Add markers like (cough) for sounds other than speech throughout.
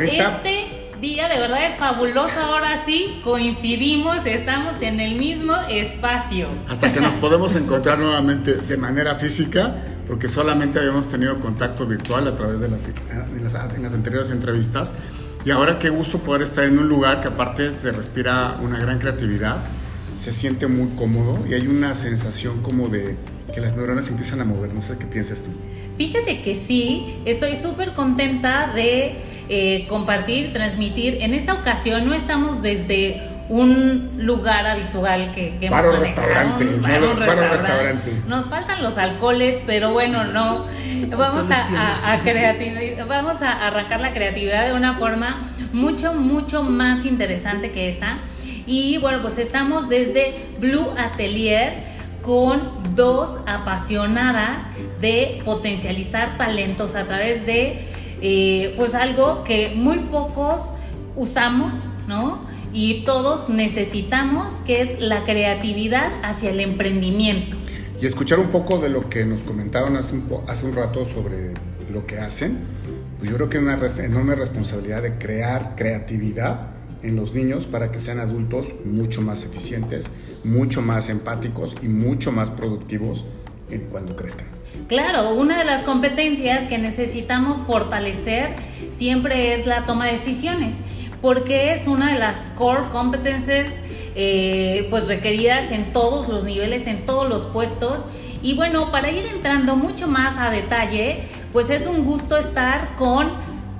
Este día de verdad es fabuloso. Ahora sí, coincidimos, estamos en el mismo espacio. Hasta que nos (laughs) podemos encontrar nuevamente de manera física, porque solamente habíamos tenido contacto virtual a través de las, en las, en las anteriores entrevistas. Y ahora qué gusto poder estar en un lugar que aparte se respira una gran creatividad, se siente muy cómodo y hay una sensación como de que las neuronas empiezan a mover. No sé qué piensas tú. Fíjate que sí, estoy súper contenta de eh, compartir, transmitir. En esta ocasión no estamos desde un lugar habitual que, que hemos restaurante, restaurante. Nos faltan los alcoholes, pero bueno, no. Vamos a, a, vamos a arrancar la creatividad de una forma mucho, mucho más interesante que esa. Y bueno, pues estamos desde Blue Atelier con dos apasionadas de potencializar talentos a través de eh, pues algo que muy pocos usamos, ¿no? Y todos necesitamos, que es la creatividad hacia el emprendimiento. Y escuchar un poco de lo que nos comentaron hace un, hace un rato sobre lo que hacen, pues yo creo que es una enorme responsabilidad de crear creatividad en los niños para que sean adultos mucho más eficientes, mucho más empáticos y mucho más productivos cuando crezcan. Claro, una de las competencias que necesitamos fortalecer siempre es la toma de decisiones, porque es una de las core competences eh, pues requeridas en todos los niveles, en todos los puestos. Y bueno, para ir entrando mucho más a detalle, pues es un gusto estar con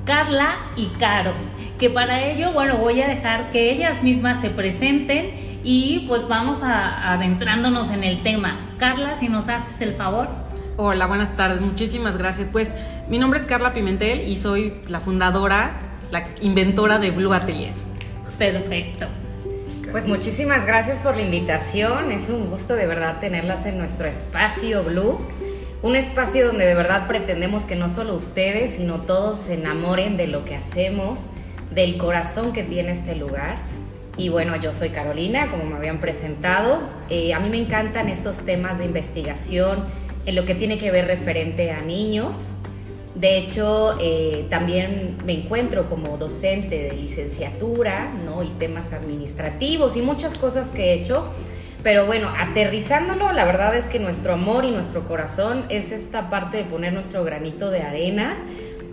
Carla y Caro, que para ello, bueno, voy a dejar que ellas mismas se presenten y pues vamos a, adentrándonos en el tema. Carla, si nos haces el favor. Hola, buenas tardes, muchísimas gracias. Pues mi nombre es Carla Pimentel y soy la fundadora, la inventora de Blue Atelier. Perfecto. Pues muchísimas gracias por la invitación, es un gusto de verdad tenerlas en nuestro espacio Blue, un espacio donde de verdad pretendemos que no solo ustedes, sino todos se enamoren de lo que hacemos, del corazón que tiene este lugar. Y bueno, yo soy Carolina, como me habían presentado. Eh, a mí me encantan estos temas de investigación, en lo que tiene que ver referente a niños. De hecho, eh, también me encuentro como docente de licenciatura, ¿no? Y temas administrativos y muchas cosas que he hecho. Pero bueno, aterrizándolo, la verdad es que nuestro amor y nuestro corazón es esta parte de poner nuestro granito de arena,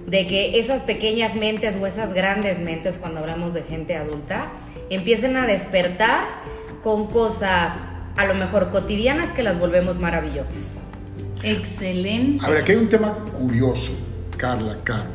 de que esas pequeñas mentes o esas grandes mentes, cuando hablamos de gente adulta, empiecen a despertar con cosas a lo mejor cotidianas que las volvemos maravillosas. Excelente. A ver, aquí hay un tema curioso, Carla, Caro.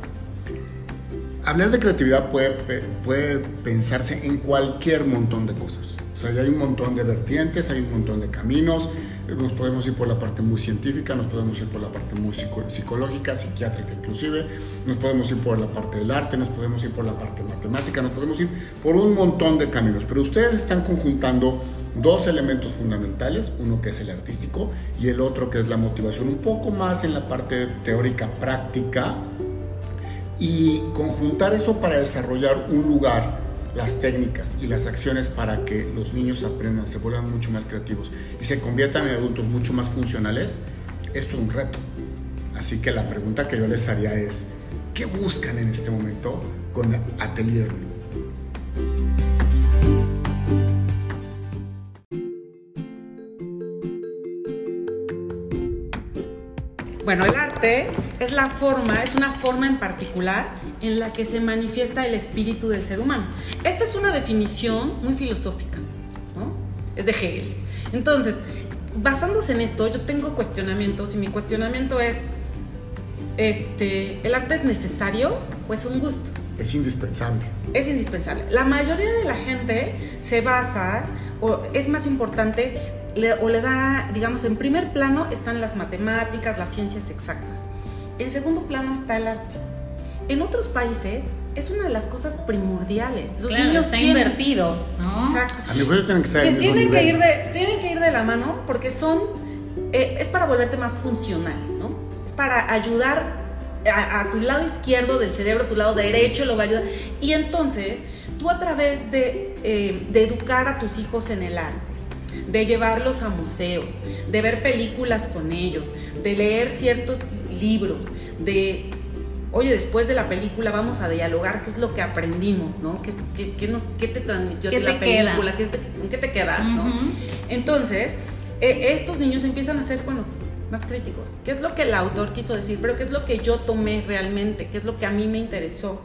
Hablar de creatividad puede, puede pensarse en cualquier montón de cosas. O sea, hay un montón de vertientes, hay un montón de caminos. Nos podemos ir por la parte muy científica, nos podemos ir por la parte muy psicológica, psiquiátrica inclusive, nos podemos ir por la parte del arte, nos podemos ir por la parte matemática, nos podemos ir por un montón de caminos. Pero ustedes están conjuntando dos elementos fundamentales, uno que es el artístico y el otro que es la motivación, un poco más en la parte teórica práctica y conjuntar eso para desarrollar un lugar, las técnicas y las acciones para que los niños aprendan, se vuelvan mucho más creativos y se conviertan en adultos mucho más funcionales, esto es un reto. Así que la pregunta que yo les haría es, ¿qué buscan en este momento con Atelier Bueno, el arte es la forma, es una forma en particular en la que se manifiesta el espíritu del ser humano. Esta es una definición muy filosófica, ¿no? Es de Hegel. Entonces, basándose en esto, yo tengo cuestionamientos y mi cuestionamiento es, este, ¿el arte es necesario o es un gusto? Es indispensable. Es indispensable. La mayoría de la gente se basa, o es más importante o le da, digamos, en primer plano están las matemáticas, las ciencias exactas. En segundo plano está el arte. En otros países es una de las cosas primordiales. Los niños está invertido, ¿no? Exacto. A mi tienen que estar en tienen que ir de Tienen que ir de la mano porque son... Eh, es para volverte más funcional, ¿no? Es para ayudar a, tu lado izquierdo del cerebro, tu lado derecho lo va a ayudar. Y entonces, tú a través de, eh, de educar a tus hijos en el arte, de llevarlos a museos, de ver películas con ellos, de leer ciertos libros, de oye, después de la película vamos a dialogar qué es lo que aprendimos, ¿no? ¿Qué, qué, qué nos, qué te transmitió ¿Qué la te queda? película? ¿Qué te- ¿Con qué te quedas, no? Entonces, eh, estos niños empiezan a ser, bueno, más críticos. ¿Qué es lo que el autor quiso decir? Pero ¿qué es lo que yo tomé realmente? ¿Qué es lo que a mí me interesó?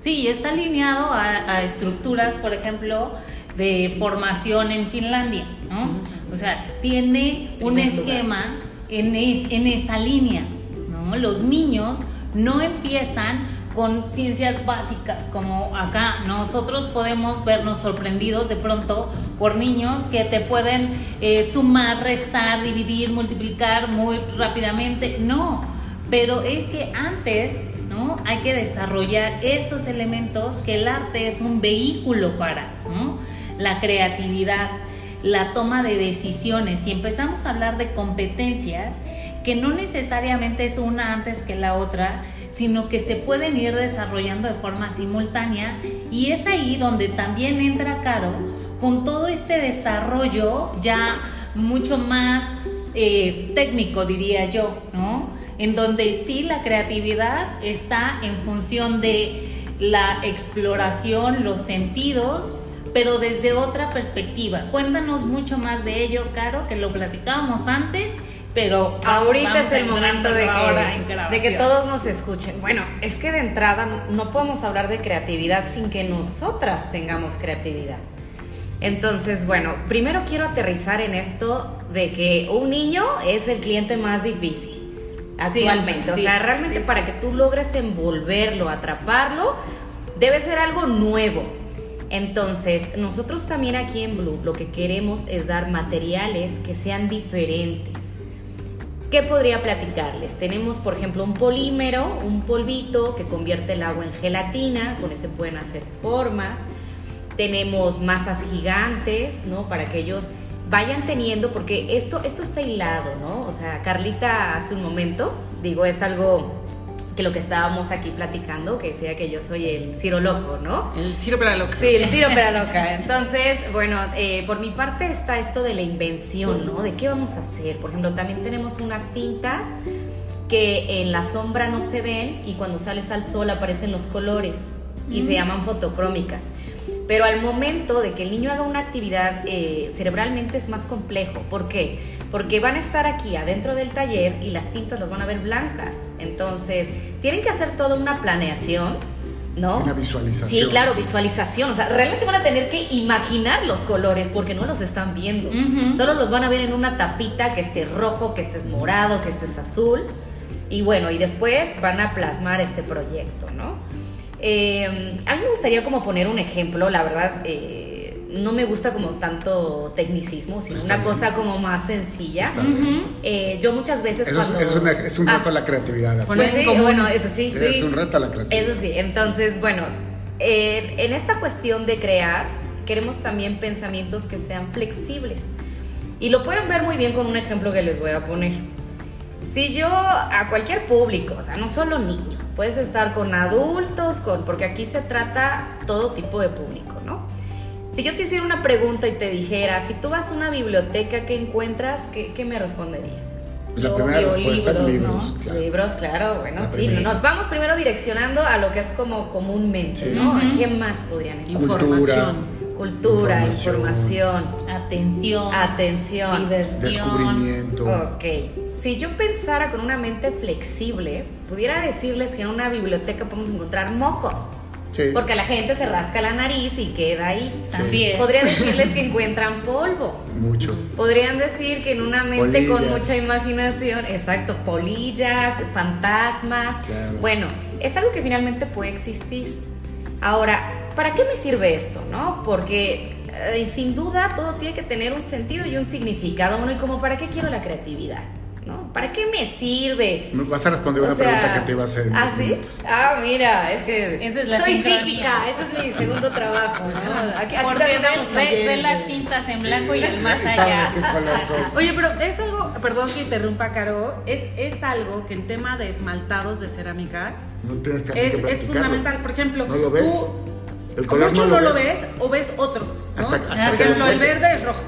Sí, está alineado a, a estructuras, por ejemplo, de formación en Finlandia, ¿no? O sea, tiene un Primer esquema en, es- en esa línea, ¿no? Los niños no empiezan con ciencias básicas como acá. Nosotros podemos vernos sorprendidos de pronto por niños que te pueden eh, sumar, restar, dividir, multiplicar muy rápidamente. No, pero es que antes, ¿no? Hay que desarrollar estos elementos que el arte es un vehículo para, ¿no? La creatividad, la toma de decisiones. Y empezamos a hablar de competencias que no necesariamente es una antes que la otra, sino que se pueden ir desarrollando de forma simultánea y es ahí donde también entra Caro con todo este desarrollo ya mucho más eh, técnico, diría yo, ¿no? En donde sí la creatividad está en función de la exploración, los sentidos, pero desde otra perspectiva. Cuéntanos mucho más de ello, Caro, que lo platicábamos antes, pero Ahorita es el momento de que, de que todos nos escuchen. Bueno, es que de entrada no- podemos hablar de creatividad sin que nosotras tengamos creatividad. Entonces, bueno, primero quiero aterrizar en esto de que un niño es el cliente más difícil actualmente. o sí, sea, realmente sí, para que tú logres envolverlo, atraparlo, debe ser algo nuevo. Entonces, nosotros también aquí en Blue lo que queremos es dar materiales que sean diferentes. ¿Qué podría platicarles? Tenemos, por ejemplo, un polímero, un polvito que convierte el agua en gelatina, con ese pueden hacer formas. Tenemos masas gigantes, ¿no? Para que ellos vayan teniendo, porque esto, esto está hilado, ¿no? O sea, Carlita hace un momento, digo, es algo que lo que estábamos aquí platicando, que decía que yo soy el Ciro Loco, ¿no? El Ciro para loca. Sí, el Ciro para loca. Entonces, bueno, eh, por mi parte está esto de la invención, ¿no? De qué vamos a hacer. Por ejemplo, también tenemos unas tintas que en la sombra no se ven y cuando sales al sol aparecen los colores y se llaman fotocrómicas. Pero al momento de que el niño haga una actividad eh, cerebralmente es más complejo. ¿Por qué? Porque van a estar aquí adentro del taller y las tintas las van a ver blancas. Entonces, tienen que hacer toda una planeación, ¿no? Una visualización. Sí, claro, visualización. O sea, realmente van a tener que imaginar los colores porque no los están viendo. Solo los van a ver en una tapita que esté rojo, que esté morado, que esté azul. Y bueno, y después van a plasmar este proyecto, ¿no? Eh, a mí me gustaría como poner un ejemplo, la verdad, eh, no me gusta como tanto tecnicismo, sino Está una bien. cosa como más sencilla. Está bien. Eh, yo muchas veces Eso es, cuando... es una- es un Ah, reto a la creatividad. pues sí, bueno, eso sí, sí. Es un reto a la creatividad. Eso sí, entonces, bueno, eh, en esta cuestión de crear, queremos también pensamientos que sean flexibles. Y lo pueden ver muy bien con un ejemplo que les voy a poner. Si yo a cualquier público, o sea, no solo niños, puedes estar con adultos, con, porque aquí se trata todo tipo de público, ¿no? Si yo te hiciera una pregunta y te dijera, si tú vas a una biblioteca, ¿qué encuentras? ¿Qué, qué me responderías? La primera respuesta libros, libros, ¿no? claro. Libros, claro, bueno, La sí. primera. Nos vamos primero direccionando a lo que es como comúnmente, Sí. ¿no? Ujú. ¿Qué más podrían encontrar? Información. Cultura, Información. información, Atención. atención. Diversión. Descubrimiento. Ok. Si yo pensara con una mente flexible, pudiera decirles que en una biblioteca podemos encontrar mocos. Sí. Porque la gente se rasca la nariz y queda ahí. También. Podría decirles que encuentran polvo. Mucho. Podrían decir que en una mente con Polillas. mucha imaginación, exacto, polillas, fantasmas. Claro. Bueno, es algo que finalmente puede existir. Ahora, ¿para qué me sirve esto, no? Porque eh, sin duda todo tiene que tener un sentido y un significado. Bueno, y como ¿para qué quiero la creatividad? ¿Para qué me sirve? Vas a responder O una sea, pregunta que te iba a hacer. ¿Ah, sí? Ah, mira, es que Esa es la soy sincronía. psíquica, ese es mi segundo trabajo. ¿no? Aquí, aquí Porque ve, las tintas en blanco y el más allá. (laughs) Oye, pero es algo, perdón que interrumpa, Caro, es, es algo que en tema de esmaltados de cerámica No tienes que es, que es fundamental. Por ejemplo, ¿No lo ves? tú El color mucho no lo ves. ves. o ves otro. ¿no? Hasta- hasta Por ejemplo, lo el verde es rojo.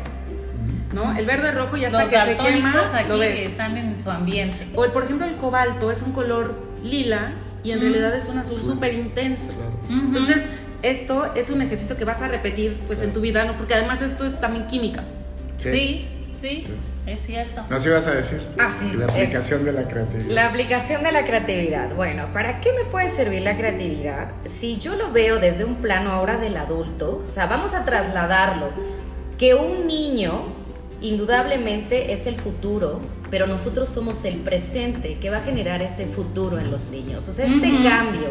¿No? El verde rojo y hasta Los que se quema lo aquí ves. están en su ambiente. O el, por ejemplo el cobalto es un color lila y en realidad es un azul súper intenso. Claro. Entonces, esto es un ejercicio que vas a repetir pues en tu vida, ¿no? Porque además esto es también química. Sí, sí, Sí. es cierto. ¿Nos ibas a decir? Ah, sí. La Eh, aplicación de la creatividad. La aplicación de la creatividad. Bueno, ¿para qué me puede servir la creatividad? Si yo lo veo desde un plano ahora del adulto, o sea, vamos a trasladarlo, que un niño indudablemente es el futuro, pero nosotros somos el presente que va a generar ese futuro en los niños. O sea, este cambio.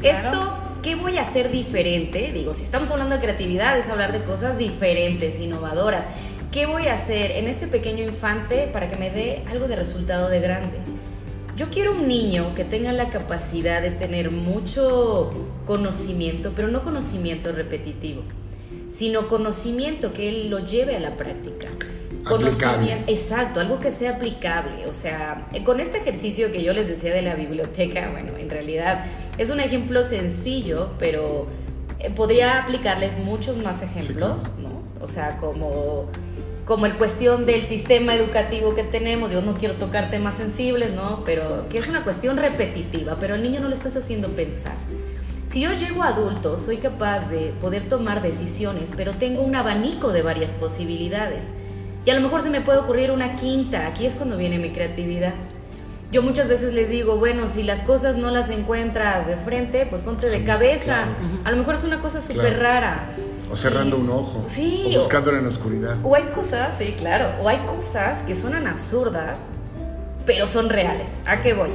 Claro. Esto, ¿qué voy a hacer diferente? Digo, si estamos hablando de creatividad, es hablar de cosas diferentes, innovadoras. ¿Qué voy a hacer en este pequeño infante para que me dé algo de resultado de grande? Yo quiero un niño que tenga la capacidad de tener mucho conocimiento, pero no conocimiento repetitivo, sino conocimiento que él lo lleve a la práctica. Conocimiento, exacto, algo que sea aplicable. O sea, con este ejercicio que yo les decía de la biblioteca, (laughs) bueno, en realidad es un ejemplo sencillo, pero eh, podría aplicarles muchos más ejemplos, claro. ¿no? O sea, como como el cuestión del sistema educativo que tenemos, yo no quiero tocar temas sensibles, ¿no? Pero que es una cuestión repetitiva, pero al niño no lo estás haciendo pensar. Si yo llego a adulto, soy capaz de poder tomar decisiones, pero tengo un abanico de varias posibilidades. Y a lo mejor se me puede ocurrir una quinta, aquí es cuando viene mi creatividad. Yo muchas veces les digo, bueno, si las cosas no las encuentras de frente, pues ponte de cabeza. A lo mejor es una cosa súper Claro. rara. O cerrando un ojo. Sí, O buscándolo en la oscuridad. o hay cosas, sí, claro, o hay cosas que suenan absurdas, pero son reales. ¿A qué voy?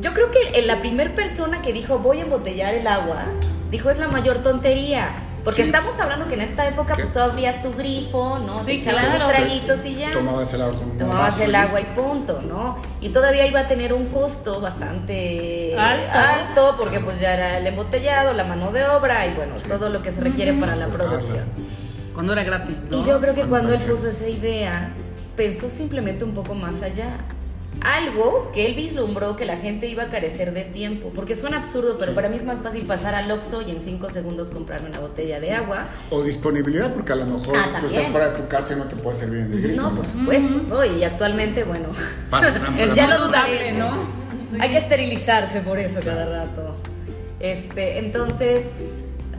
Yo creo que la primera persona que dijo voy a embotellar el agua, dijo es la mayor tontería. Porque Sí. estamos hablando que en esta época ¿Qué? pues tú abrías tu grifo, ¿no? Sí, Te echabas claro. tus traguitos y ya. Tomabas el agua con un Tomabas vaso el y agua y punto, ¿no? Y todavía iba a tener un costo bastante Alto. alto, porque pues ya era el embotellado, la mano de obra y bueno, Sí. todo lo que se requiere para la producción. Cuando era gratis, ¿no? Y yo creo que Cuando cuando él puso esa idea, pensó simplemente un poco más allá. Algo que él vislumbró que la gente iba a carecer de tiempo. Porque suena absurdo, pero Sí. para mí es más fácil pasar al Oxxo y en cinco segundos comprarme una botella de agua. O disponibilidad, porque a lo mejor Ah, tú también. estás fuera de tu casa y no te puede servir en el grifo. No, por supuesto. ¿no? Y actualmente, bueno, Pasa, (laughs) Es ya lo dudable. ¿no? Hay que esterilizarse por eso cada rato. Este, entonces,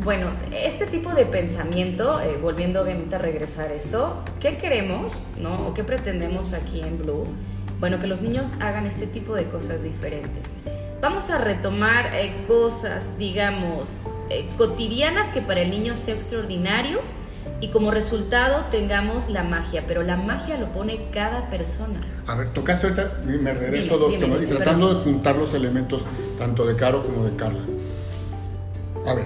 bueno, este tipo de pensamiento, eh, volviendo obviamente a regresar a esto, ¿qué queremos, no? ¿O qué pretendemos aquí en Blue? Bueno, que los niños hagan este tipo de cosas diferentes. Vamos a retomar eh, cosas, digamos, eh, cotidianas que para el niño sea extraordinario y como resultado tengamos la magia, pero la magia lo pone cada persona. A ver, tocaste ahorita, me regreso Dime, a dos dime, temas y tratando perdón. de juntar los elementos tanto de Caro como de Carla. A ver,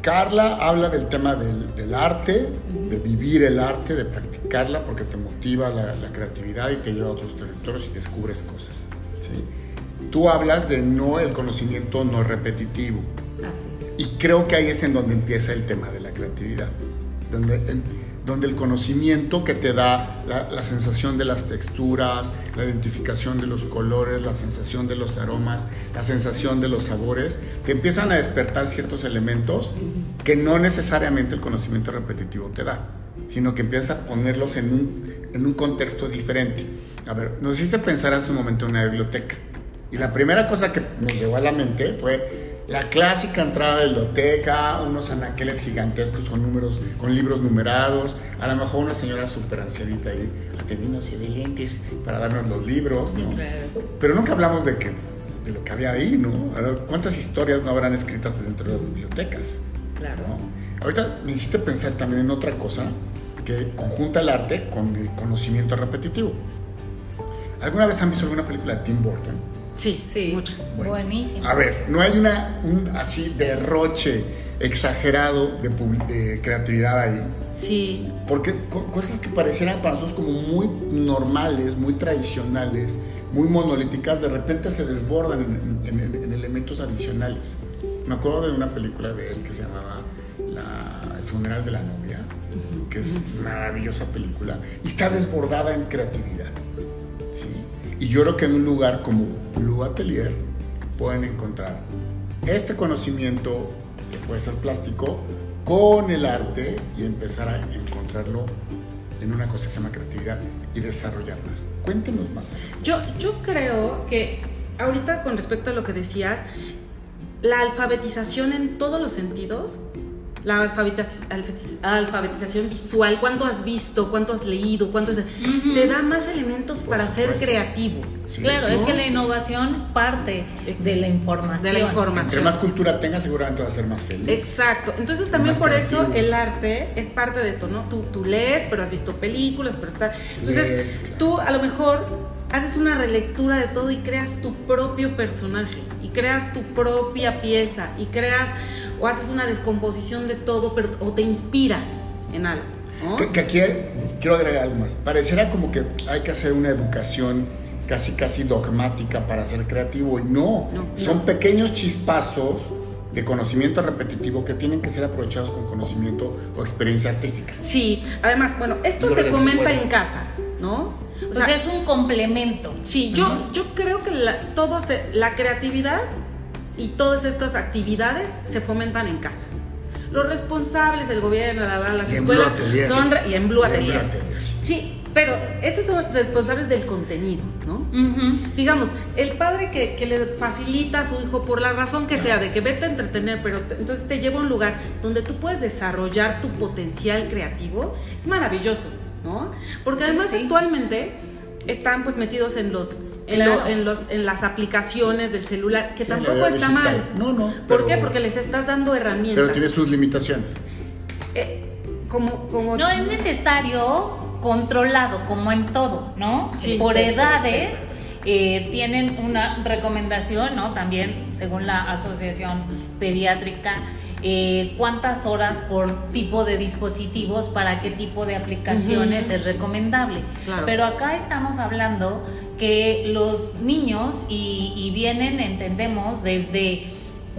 Carla habla del tema del, del arte, de vivir el arte, de practicarla porque te motiva la, la creatividad y te lleva a otros territorios y descubres cosas. ¿sí? Tú hablas de no el conocimiento no repetitivo. Así es. Y creo que ahí es en donde empieza el tema de la creatividad, donde, en- donde el conocimiento que te da la, la sensación de las texturas, la identificación de los colores, la sensación de los aromas, la sensación de los sabores, te empiezan a despertar ciertos elementos que no necesariamente el conocimiento repetitivo te da, sino que empiezas a ponerlos en un, en un contexto diferente. A ver, nos hiciste pensar hace un momento en una biblioteca. Y la primera cosa que nos llegó a la mente fue la clásica entrada de biblioteca, unos anaqueles gigantescos con números, con libros numerados, a lo mejor una señora súper ancianita ahí atendiéndose de lentes para darnos los libros, ¿no? Pero nunca hablamos de que de lo que había ahí, ¿no? ¿Cuántas historias no habrán escritas dentro de las bibliotecas? Claro. ¿no? Ahorita me hiciste pensar también en otra cosa que conjunta el arte con el conocimiento repetitivo. ¿Alguna vez han visto alguna película de Tim Burton? Sí, Sí. muchas. Bueno, Buenísimo. A ver, no hay una, un así derroche exagerado de, de creatividad ahí. Sí, Porque co- cosas que parecieran para nosotros como muy normales, muy tradicionales, muy monolíticas, de repente se desbordan en, en- en- en elementos adicionales. Me acuerdo de una película de él que se llamaba La- El funeral de la novia, que es una maravillosa película, y está desbordada en creatividad. ¿sí? Y yo creo que en un lugar como Blue Atelier pueden encontrar este conocimiento, que puede ser plástico, con el arte y empezar a encontrarlo en una cosa que se llama creatividad y desarrollarlas. Cuéntenos más. Yo, yo creo que ahorita con respecto a lo que decías, la alfabetización en todos los sentidos, la alfabetización, alfabetización visual, cuánto has visto, cuánto has leído, cuánto te da más elementos para ser creativo. claro, es que la innovación parte de la información. De la información. Entre más cultura tengas, seguramente vas a ser más feliz. Exacto. Entonces también por eso el arte es parte de esto, ¿no? Tú, tú lees, pero has visto películas, pero está... Entonces tú a lo mejor haces una relectura de todo y creas tu propio personaje y creas tu propia pieza y creas o haces una descomposición de todo pero, o te inspiras en algo. Que, aquí quiero agregar algo más. Pareciera como que hay que hacer una educación casi casi dogmática para ser creativo y no, son pequeños chispazos de conocimiento repetitivo que tienen que ser aprovechados con conocimiento o experiencia artística. Sí, además, bueno, esto se fomenta en casa, ¿no? O, sea, es un complemento. Sí, yo, yo creo que la, todo la creatividad y todas estas actividades se fomentan en casa. Los responsables, el gobierno, las escuelas, son y en Blue Atelier. Sí, pero estos son responsables del contenido, ¿no? Digamos, el padre que, que, le facilita a su hijo por la razón que sea, de que vete a entretener, pero entonces te lleva a un lugar donde tú puedes desarrollar tu potencial creativo, es maravilloso. ¿No? Porque además actualmente están pues metidos en los en, los en las aplicaciones del celular que tampoco está mal. no no ¿por qué? porque les estás dando herramientas. pero tiene sus limitaciones. Eh, como como no es necesario controlado como en todo no por edades eh, tienen una recomendación no también según la asociación pediátrica eh, cuántas horas por tipo de dispositivos para qué tipo de aplicaciones es recomendable. Pero acá estamos hablando que los niños y, vienen, entendemos, desde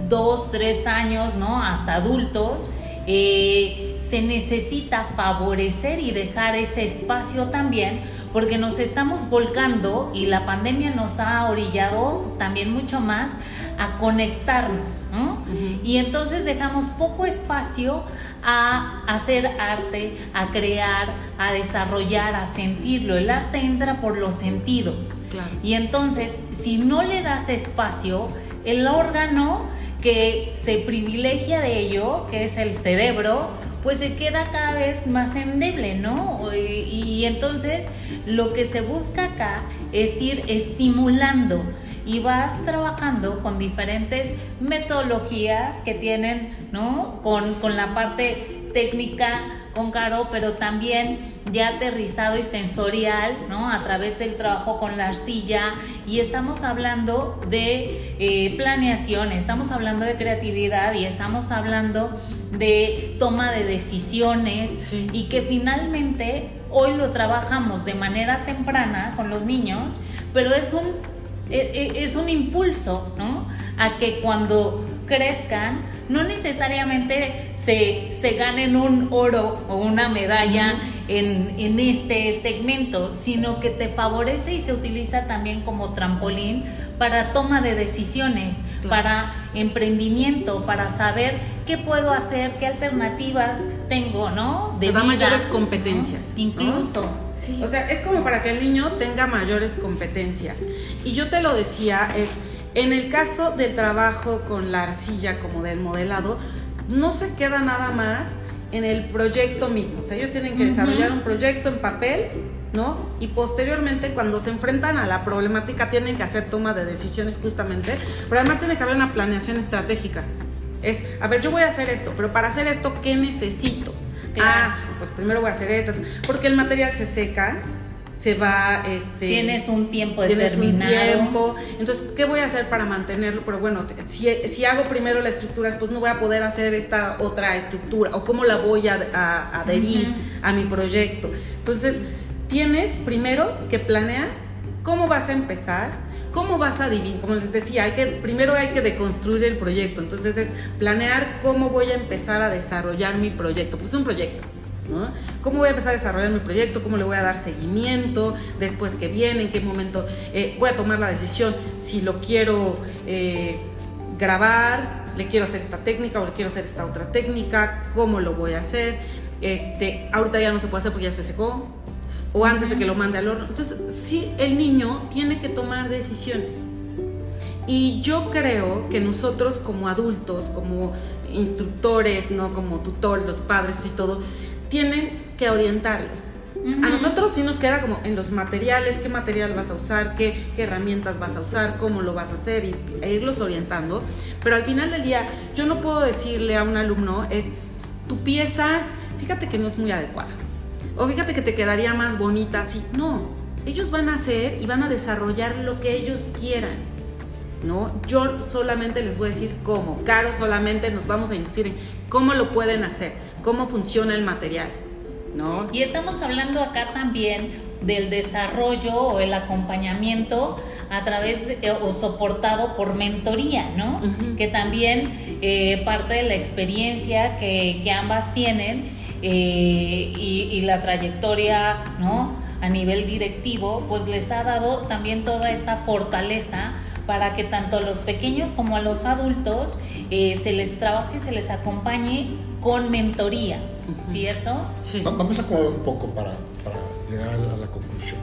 dos, tres años, ¿no? Hasta adultos. Eh, se necesita favorecer y dejar ese espacio también porque nos estamos volcando y la pandemia nos ha orillado también mucho más a conectarnos, ¿no? Y entonces dejamos poco espacio a hacer arte, a crear, a desarrollar, a sentirlo. El arte entra por los sentidos. Y entonces, si no le das espacio, el órgano que se privilegia de ello, que es el cerebro, pues se queda cada vez más endeble, ¿no? Y, entonces lo que se busca acá es ir estimulando y vas trabajando con diferentes metodologías que tienen, ¿no? Con, con la parte técnica con Caro, pero también ya aterrizado y sensorial, ¿no? A través del trabajo con la arcilla y estamos hablando de eh, planeación, estamos hablando de creatividad y estamos hablando de toma de decisiones y que finalmente hoy lo trabajamos de manera temprana con los niños, pero es un, e, e, es un impulso, ¿no? A que cuando crezcan, no necesariamente se, se ganen un oro o una medalla en, en, este segmento, sino que te favorece y se utiliza también como trampolín para toma de decisiones, para emprendimiento, para saber qué puedo hacer, qué alternativas tengo, ¿no? De vida, mayores competencias. Incluso. O sea, es como para que el niño tenga mayores competencias. Y yo te lo decía, es en el caso del trabajo con la arcilla como del modelado, no se queda nada más en el proyecto mismo. O sea, ellos tienen que desarrollar un proyecto en papel, ¿no? Y posteriormente, cuando se enfrentan a la problemática, tienen que hacer toma de decisiones justamente, pero además tiene que haber una planeación estratégica. Es, a ver, yo voy a hacer esto, pero para hacer esto, ¿qué necesito? Ah, pues primero voy a hacer esto, porque el material se seca, se va este tienes un tiempo determinado tienes un tiempo. Entonces qué voy a hacer para mantenerlo pero bueno si, si, hago primero la estructura pues no voy a poder hacer esta otra estructura o cómo la voy a, adherir a mi proyecto. Entonces tienes primero que planear cómo vas a empezar cómo vas a dividir, como les decía, hay que, primero hay que deconstruir el proyecto, entonces es planear cómo voy a empezar a desarrollar mi proyecto, pues es un proyecto, ¿Cómo voy a empezar a desarrollar mi proyecto? ¿Cómo le voy a dar seguimiento? Después que viene, en qué momento eh, voy a tomar la decisión si lo quiero eh, grabar, le quiero hacer esta técnica o le quiero hacer esta otra técnica, cómo lo voy a hacer. Este, ahorita ya no se puede hacer porque ya se secó o antes de que lo mande al horno. Entonces, sí, el niño tiene que tomar decisiones. Y yo creo que nosotros como adultos, como instructores, no como tutores, los padres y todo, tienen que orientarlos. A nosotros sí nos queda como en los materiales, qué material vas a usar, qué, qué, herramientas vas a usar, cómo lo vas a hacer y, e irlos orientando. Pero al final del día yo no puedo decirle a un alumno es, tu pieza, fíjate que no es muy adecuada. O fíjate que te quedaría más bonita así. No, ellos van a hacer y van a desarrollar lo que ellos quieran. ¿no? Yo solamente les voy a decir cómo. Caro solamente nos vamos a inducir en cómo lo pueden hacer, cómo funciona el material. ¿no? Y estamos hablando acá también del desarrollo o el acompañamiento a través de, o soportado por mentoría, ¿no? Que también eh, parte de la experiencia que, que ambas tienen eh, y, y, la trayectoria, ¿no? A nivel directivo, pues les ha dado también toda esta fortaleza para que tanto a los pequeños como a los adultos eh, se les trabaje, se les acompañe con mentoría, ¿cierto? Sí. Vamos a acomodar un poco para, para llegar a la conclusión.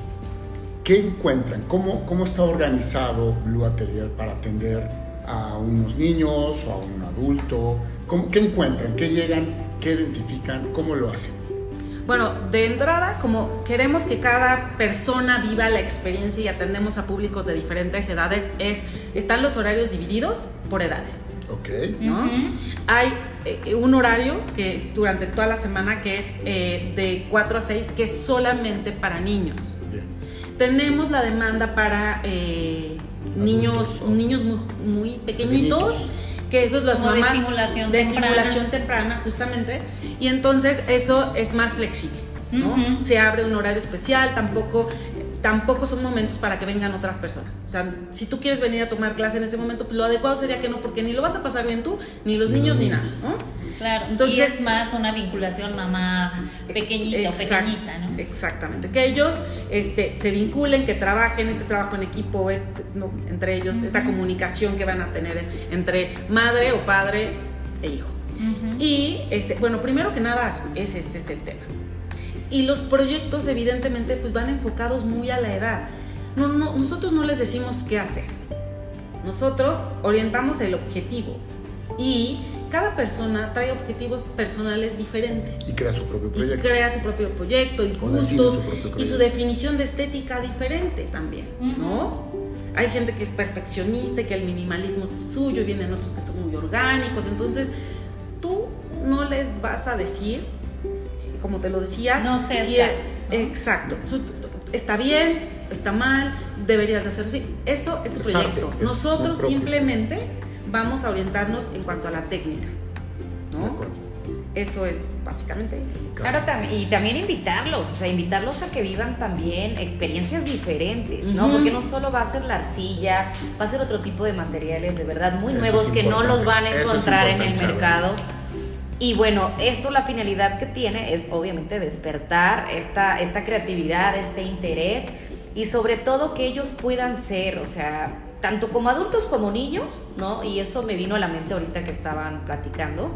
¿Qué encuentran? ¿Cómo, ¿Cómo está organizado Blue Atelier para atender a unos niños o a un adulto? ¿Cómo, ¿Qué encuentran? ¿Qué llegan? ¿Qué identifican? ¿Cómo lo hacen? Bueno, de entrada, como queremos que cada persona viva la experiencia y atendemos a públicos de diferentes edades, es, están los horarios divididos por edades. Ok. ¿no? Hay eh, un horario que es durante toda la semana que es eh, de 4 a 6, que es solamente para niños. Bien. Tenemos la demanda para eh, niños, niños muy, muy pequeñitos. Pequeñitos. Que eso es las Como de estimulación de temprana. estimulación temprana, justamente. Y entonces eso es más flexible, ¿no? Se abre un horario especial, tampoco tampoco son momentos para que vengan otras personas. O sea, si tú quieres venir a tomar clase en ese momento, pues lo adecuado sería que no, porque ni lo vas a pasar bien tú, ni los Ni los niños, ni nada. ¿no? Claro, Entonces- y es más una vinculación mamá pequeñita o Exacto, pequeñita, ¿no? Exactamente, que ellos este, se vinculen, que trabajen este trabajo en equipo, este, no, entre ellos, esta comunicación que van a tener entre madre o padre e hijo. Y, este, bueno, primero que nada, es este es el tema. Y los proyectos, evidentemente, pues van enfocados muy a la edad. No, no, nosotros no les decimos qué hacer. Nosotros orientamos el objetivo. Y cada persona trae objetivos personales diferentes. Y crea su propio Y proyecto. crea su propio proyecto y gustos y su definición de estética diferente también, ¿no? Hay gente que es perfeccionista y que el minimalismo es suyo, y vienen otros que son muy orgánicos, entonces tú no les vas a decir, como te lo decía, No seas si es- ¿no? exacto, está bien, está mal, deberías de hacerlo así, eso es su Es proyecto. arte, Nosotros simplemente vamos a orientarnos en cuanto a la técnica, ¿no? Eso es básicamente. Claro, y también invitarlos, o sea, invitarlos a que vivan también experiencias diferentes, ¿no? Ujú. Porque no solo va a ser la arcilla, va a ser otro tipo de materiales de verdad muy Eso nuevos es que no los van a eso es encontrar en el mercado. Y bueno, esto la finalidad que tiene es obviamente despertar esta, esta creatividad, este interés y sobre todo que ellos puedan ser, o sea, tanto como adultos como niños, ¿no? Y eso me vino a la mente ahorita que estaban platicando.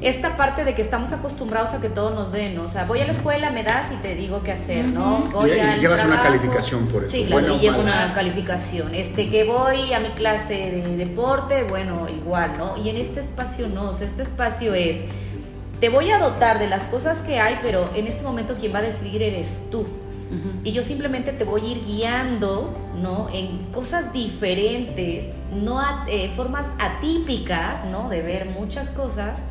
Esta parte de que estamos acostumbrados a que todo nos den, o sea, voy a la escuela, me das y te digo qué hacer, ¿no? Y- Voy y al llevas una calificación por eso, Sí, claro, buena y o llevo mala. una calificación. Este, que voy a mi clase de deporte, bueno, igual, ¿no? Y en este espacio no, o sea, este espacio es, te voy a dotar de las cosas que hay, pero en este momento quien va a decidir eres tú. Y yo simplemente te voy a ir guiando, ¿no? En cosas diferentes, no a- eh, formas atípicas, ¿no? De ver muchas cosas,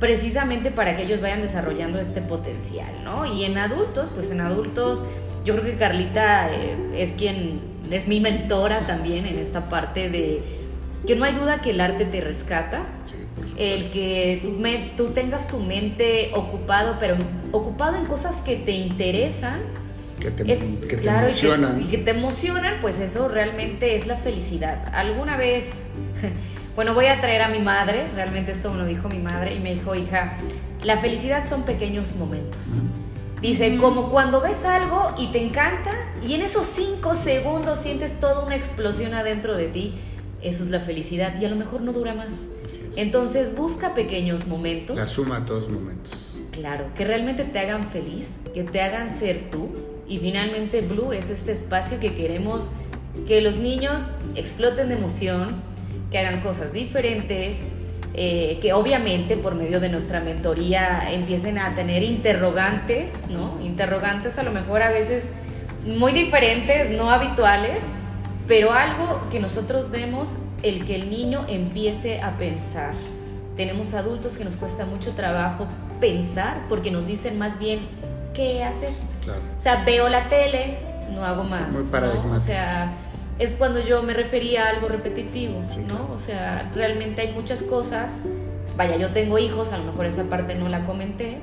precisamente para que ellos vayan desarrollando este potencial, ¿no? Y en adultos, pues en adultos, yo creo que Carlita eh, es quien es mi mentora también en esta parte de que no hay duda que el arte te rescata, Sí, el que tú, me- tú tengas tu mente ocupado, pero ocupado en cosas que te interesan, que te, es que te claro y que- emocionan. Y, que, te emocionan, pues eso realmente es la felicidad. Alguna vez, bueno, voy a traer a mi madre, realmente esto me lo dijo mi madre y me dijo, hija, la felicidad son pequeños momentos. Dice, como cuando ves algo y te encanta y en esos cinco segundos sientes toda una explosión adentro de ti, eso es la felicidad y a lo mejor no dura más. Entonces busca pequeños momentos. La suma a todos momentos. Claro, que realmente te hagan feliz, que te hagan ser tú. Y finalmente Blue es este espacio que queremos Que los niños exploten de emoción, que hagan cosas diferentes, eh, que obviamente por medio de nuestra mentoría empiecen a tener interrogantes, ¿no? Interrogantes a lo mejor a veces muy diferentes, no habituales, pero algo que nosotros demos, el que el niño empiece a pensar. Tenemos adultos que nos cuesta mucho trabajo pensar porque nos dicen más bien qué hacer. Claro. O sea, veo la tele, no hago más. muy ¿no? paradigmático. O sea, es cuando yo me refería a algo repetitivo, Sí, ¿no? claro. O sea, realmente hay muchas cosas. Vaya, yo tengo hijos, a lo mejor esa parte no la comenté.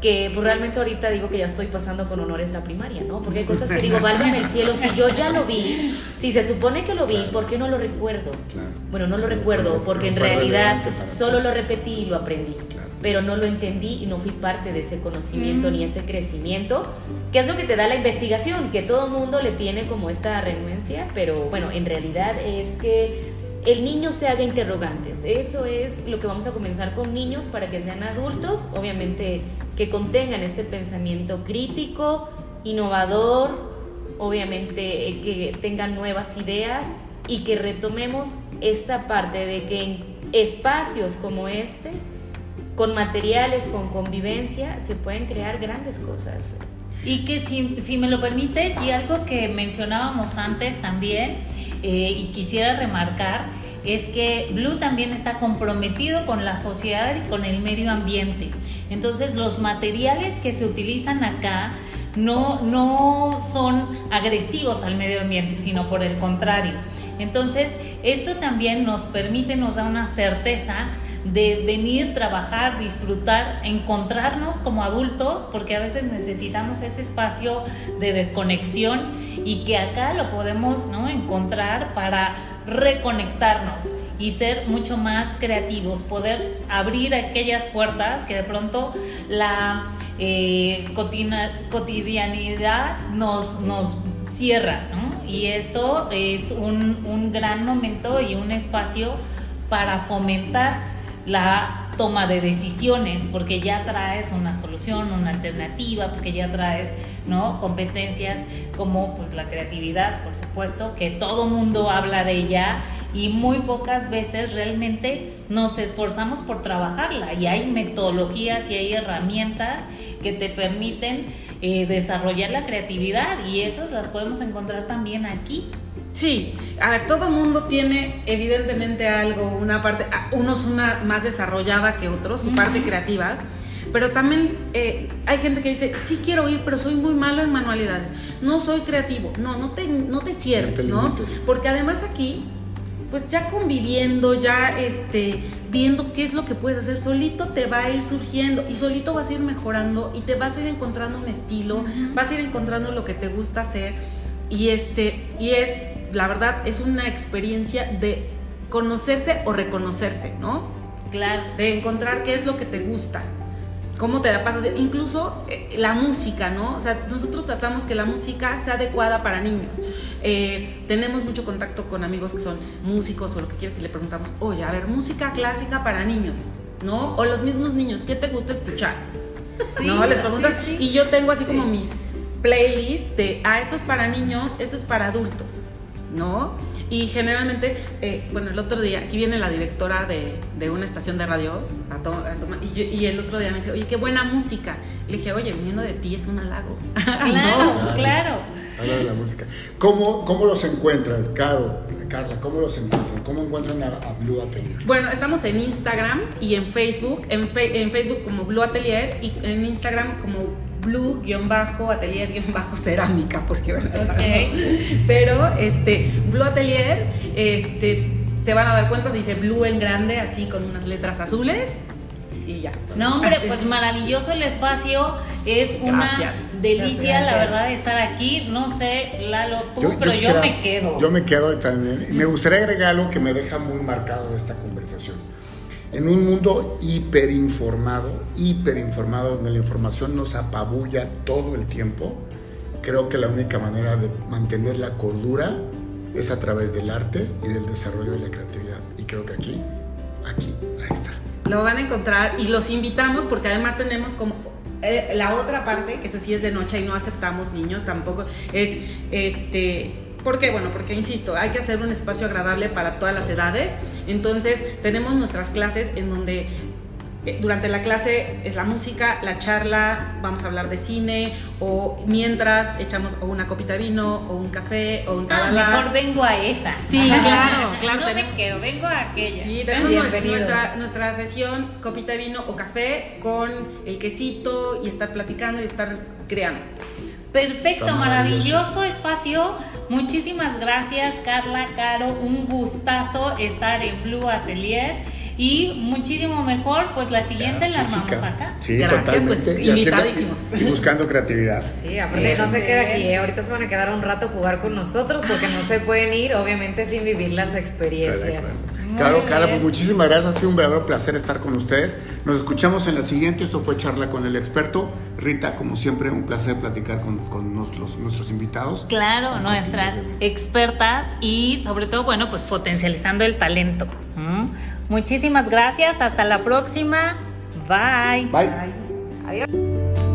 Que pues realmente ahorita digo que ya estoy pasando con honores la primaria, ¿no? Porque hay cosas que digo, (laughs) válgame el cielo, si yo ya lo vi, si se supone que lo vi, Claro. ¿por qué no lo recuerdo? Claro. Bueno, no lo recuerdo porque en realidad solo lo repetí y lo aprendí. Pero no lo entendí y no fui parte de ese conocimiento Mm. ni ese crecimiento, que es lo que te da la investigación, que todo mundo le tiene como esta renuencia, pero bueno, en realidad es que el niño se haga interrogantes. Eso es lo que vamos a comenzar con niños para que sean adultos, obviamente que contengan este pensamiento crítico, innovador, obviamente eh, que tengan nuevas ideas y que retomemos esta parte de que en espacios como este, con materiales, con convivencia, se pueden crear grandes cosas. Y que si, si me lo permites, y algo que mencionábamos antes también, eh, y quisiera remarcar, es que Blue también está comprometido con la sociedad y con el medio ambiente. Entonces los materiales que se utilizan acá no, no son agresivos al medio ambiente, sino por el contrario. Entonces esto también nos permite, nos da una certeza de venir, trabajar, disfrutar, encontrarnos como adultos, porque a veces necesitamos ese espacio de desconexión y que acá lo podemos ¿no? encontrar para reconectarnos y ser mucho más creativos, poder abrir aquellas puertas que de pronto la eh, cotidianidad nos, nos cierra. Y esto es un, un gran momento y un espacio para fomentar la toma de decisiones, porque ya traes una solución, una alternativa, porque ya traes ¿no? competencias como pues, la creatividad, por supuesto, que todo mundo habla de ella y muy pocas veces realmente nos esforzamos por trabajarla y hay metodologías y hay herramientas que te permiten eh, desarrollar la creatividad y esas las podemos encontrar también aquí. Sí, a ver, todo mundo tiene evidentemente algo, una parte, ah, unos una más desarrollada que otros, su parte creativa, pero también eh, hay gente que dice, sí quiero ir, pero soy muy malo en manualidades, no soy creativo, no, no te, no te cierres, No te ¿no? limites. Porque además aquí, pues ya conviviendo, ya este, viendo qué es lo que puedes hacer, solito te va a ir surgiendo y solito vas a ir mejorando y te vas a ir encontrando un estilo, vas a ir encontrando lo que te gusta hacer y este, y es, la verdad, es una experiencia de conocerse o reconocerse, ¿no? Claro. De encontrar qué es lo que te gusta, cómo te la pasas, incluso eh, la música, ¿no? O sea, nosotros tratamos que la música sea adecuada para niños. Eh, tenemos mucho contacto con amigos que son músicos o lo que quieras y le preguntamos, oye, a ver, música clásica para niños, ¿no? O los mismos niños, ¿qué te gusta escuchar? Sí, ¿no? Les preguntas sí, sí. y yo tengo así como mis playlists de, ah, esto es para niños, esto es para adultos, ¿no? Y generalmente, eh, bueno, el otro día, aquí viene la directora de, de una estación de radio, a to- a toma- y, yo- y el otro día me dice, oye, qué buena música. Le dije, oye, viniendo de ti es un halago. (laughs) Claro, No. claro. Habla de la música. ¿Cómo, cómo los encuentran, Caro, Carla? ¿Cómo los encuentran? ¿Cómo encuentran a, a Blue Atelier? Bueno, estamos en Instagram y en Facebook, en, fe- en Facebook como Blue Atelier y en Instagram como Blue-Atelier-Cerámica, porque bueno, Ok. sabemos. Pero este, Blue Atelier, este, se van a dar cuenta, dice Blue en grande, así con unas letras azules y ya. No, hombre, (laughs) pues maravilloso el espacio. Es una Gracias. delicia, la verdad, estar aquí. No sé, Lalo, tú, pero yo, quisiera- me quedo. Yo me quedo también. Y me gustaría agregar algo que me deja muy marcado de esta conversación. En un mundo hiperinformado, hiperinformado, donde la información nos apabulla todo el tiempo, creo que la única manera de mantener la cordura es a través del arte y del desarrollo de la creatividad. Y creo que aquí, aquí, ahí está. Lo van a encontrar y los invitamos porque además tenemos como eh, la otra parte, que esa sí es de noche y no aceptamos niños tampoco, es este ¿Por qué? Bueno, porque insisto, hay que hacer un espacio agradable para todas las edades. Entonces, tenemos nuestras clases en donde eh, durante la clase es la música, la charla, vamos a hablar de cine o mientras echamos o una copita de vino o un café o un Ah, talalá. mejor vengo a esa. Sí, claro, (laughs) claro, No me quedo, vengo a aquella. Sí, tenemos nuestra sesión copita de vino o café con el quesito y estar platicando y estar creando. Perfecto, Está maravilloso. maravilloso espacio. Muchísimas gracias, Carla Caro. Un gustazo estar en Blue Atelier. Y muchísimo mejor, pues la siguiente la armamos Física. acá. Sí, Gracias, totalmente. pues, Y haciendo- invitadísimos. Y buscando creatividad. Sí, aparte no se queda aquí, ¿eh? ahorita se van a quedar un rato a jugar con nosotros porque no se pueden ir, obviamente, sin vivir las experiencias. Muy Claro. Carla, pues muchísimas gracias. Ha sido un verdadero placer estar con ustedes. Nos escuchamos en la siguiente. Esto fue Charla con el Experto. Rita, como siempre, un placer platicar con, con nuestros, nuestros invitados. Claro, nuestras expertas y sobre todo, bueno, pues potencializando el talento. ¿Mm? Muchísimas gracias, hasta la próxima. Bye. Bye. Adiós.